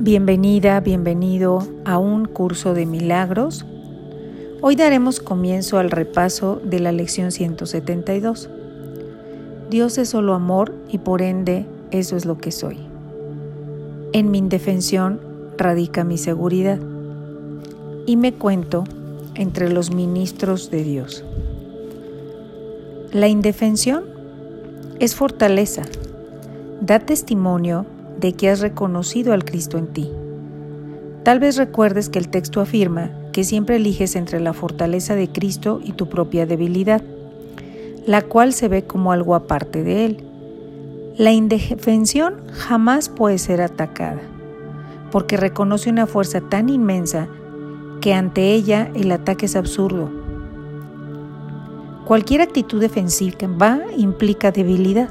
Bienvenida, bienvenido a un curso de milagros. Hoy daremos comienzo al repaso de la lección 172. Dios es solo amor y por ende eso es lo que soy. En mi indefensión radica mi seguridad y me cuento entre los ministros de Dios. La indefensión es fortaleza, da testimonio de que has reconocido al Cristo en ti. Tal vez recuerdes que el texto afirma que siempre eliges entre la fortaleza de Cristo y tu propia debilidad, la cual se ve como algo aparte de Él. La indefensión jamás puede ser atacada, porque reconoce una fuerza tan inmensa que ante ella el ataque es absurdo. Cualquier actitud defensiva implica debilidad.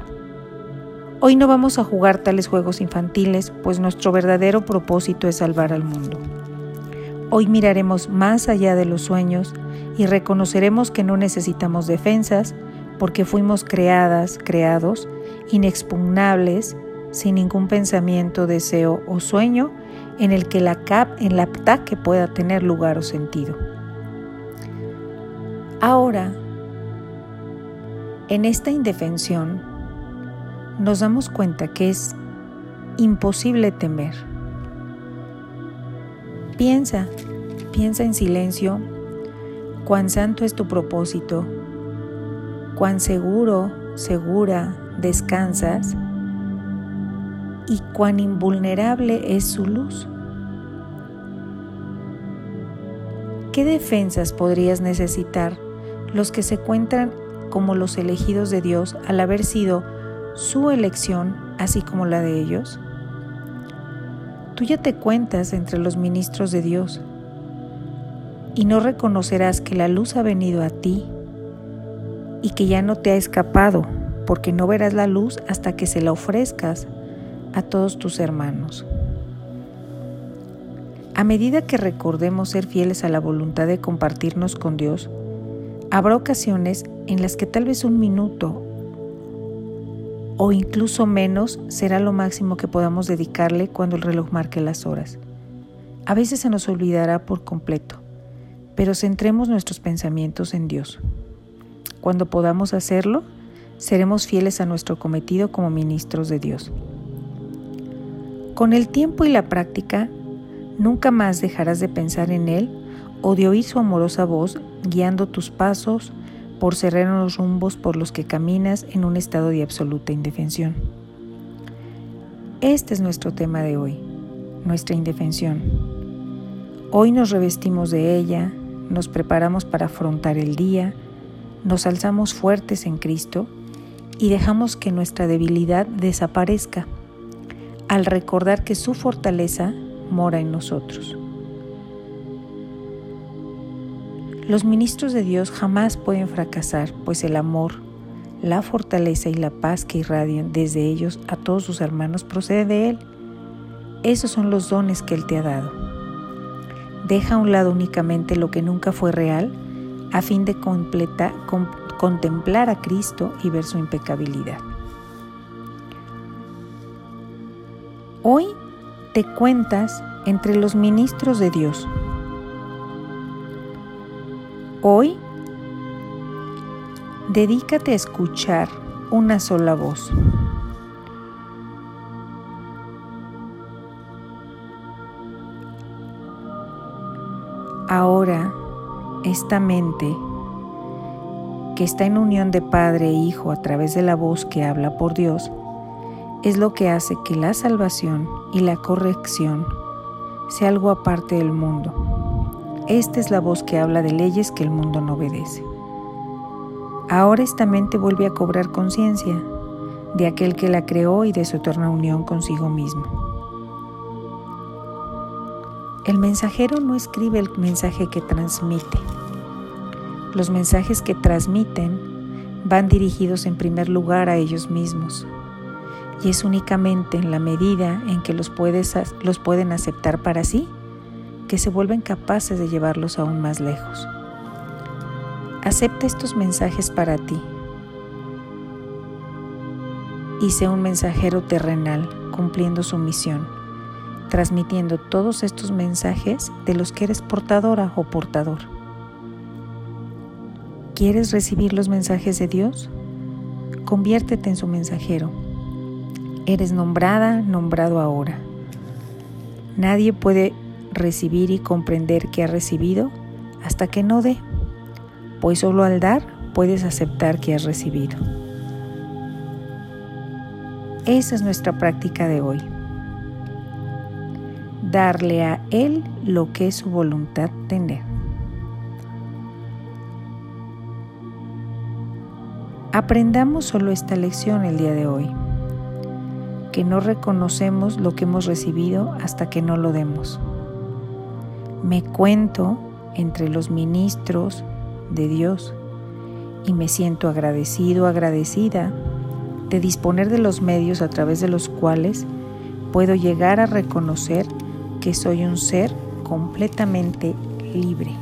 Hoy no vamos a jugar tales juegos infantiles, pues nuestro verdadero propósito es salvar al mundo. Hoy miraremos más allá de los sueños y reconoceremos que no necesitamos defensas porque fuimos creadas, creados, inexpugnables, sin ningún pensamiento, deseo o sueño en el que la cap en el ataque pueda tener lugar o sentido. Ahora, en esta indefensión, nos damos cuenta que es imposible temer. Piensa, piensa en silencio cuán santo es tu propósito, cuán seguro, segura descansas y cuán invulnerable es su luz. ¿Qué defensas podrías necesitar los que se encuentran como los elegidos de Dios al haber sido su elección así como la de ellos? Tú ya te cuentas entre los ministros de Dios y no reconocerás que la luz ha venido a ti y que ya no te ha escapado, porque no verás la luz hasta que se la ofrezcas a todos tus hermanos. A medida que recordemos ser fieles a la voluntad de compartirnos con Dios, habrá ocasiones en las que tal vez un minuto o incluso menos será lo máximo que podamos dedicarle cuando el reloj marque las horas. A veces se nos olvidará por completo, pero centremos nuestros pensamientos en Dios. Cuando podamos hacerlo, seremos fieles a nuestro cometido como ministros de Dios. Con el tiempo y la práctica, nunca más dejarás de pensar en Él o de oír su amorosa voz guiando tus pasos, por los rumbos por los que caminas en un estado de absoluta indefensión. Este es nuestro tema de hoy, nuestra indefensión. Hoy nos revestimos de ella, nos preparamos para afrontar el día, nos alzamos fuertes en Cristo y dejamos que nuestra debilidad desaparezca al recordar que su fortaleza mora en nosotros. Los ministros de Dios jamás pueden fracasar, pues el amor, la fortaleza y la paz que irradian desde ellos a todos sus hermanos procede de Él. Esos son los dones que Él te ha dado. Deja a un lado únicamente lo que nunca fue real a fin de contemplar a Cristo y ver su impecabilidad. Hoy te cuentas entre los ministros de Dios. Hoy, dedícate a escuchar una sola voz. Ahora, esta mente que está en unión de Padre e Hijo a través de la voz que habla por Dios, es lo que hace que la salvación y la corrección sea algo aparte del mundo esta es la voz que habla de leyes que el mundo no obedece. Ahora esta mente vuelve a cobrar conciencia de aquel que la creó y de su eterna unión consigo mismo. El mensajero no escribe el mensaje que transmite. Los mensajes que transmiten van dirigidos en primer lugar a ellos mismos y es únicamente en la medida en que los, los pueden aceptar para sí que se vuelven capaces de llevarlos aún más lejos. Acepta estos mensajes para ti y sé un mensajero terrenal cumpliendo su misión transmitiendo todos estos mensajes de los que eres portadora o portador. ¿Quieres recibir los mensajes de Dios? Conviértete en su mensajero. Eres nombrada, nombrado ahora. Nadie puede recibir y comprender que ha recibido hasta que no dé, pues solo al dar puedes aceptar que has recibido. Esa es nuestra práctica de hoy. Darle a Él lo que es su voluntad tener. Aprendamos solo esta lección el día de hoy, que no reconocemos lo que hemos recibido hasta que no lo demos. Me cuento entre los ministros de Dios y me siento agradecido, agradecida de disponer de los medios a través de los cuales puedo llegar a reconocer que soy un ser completamente libre.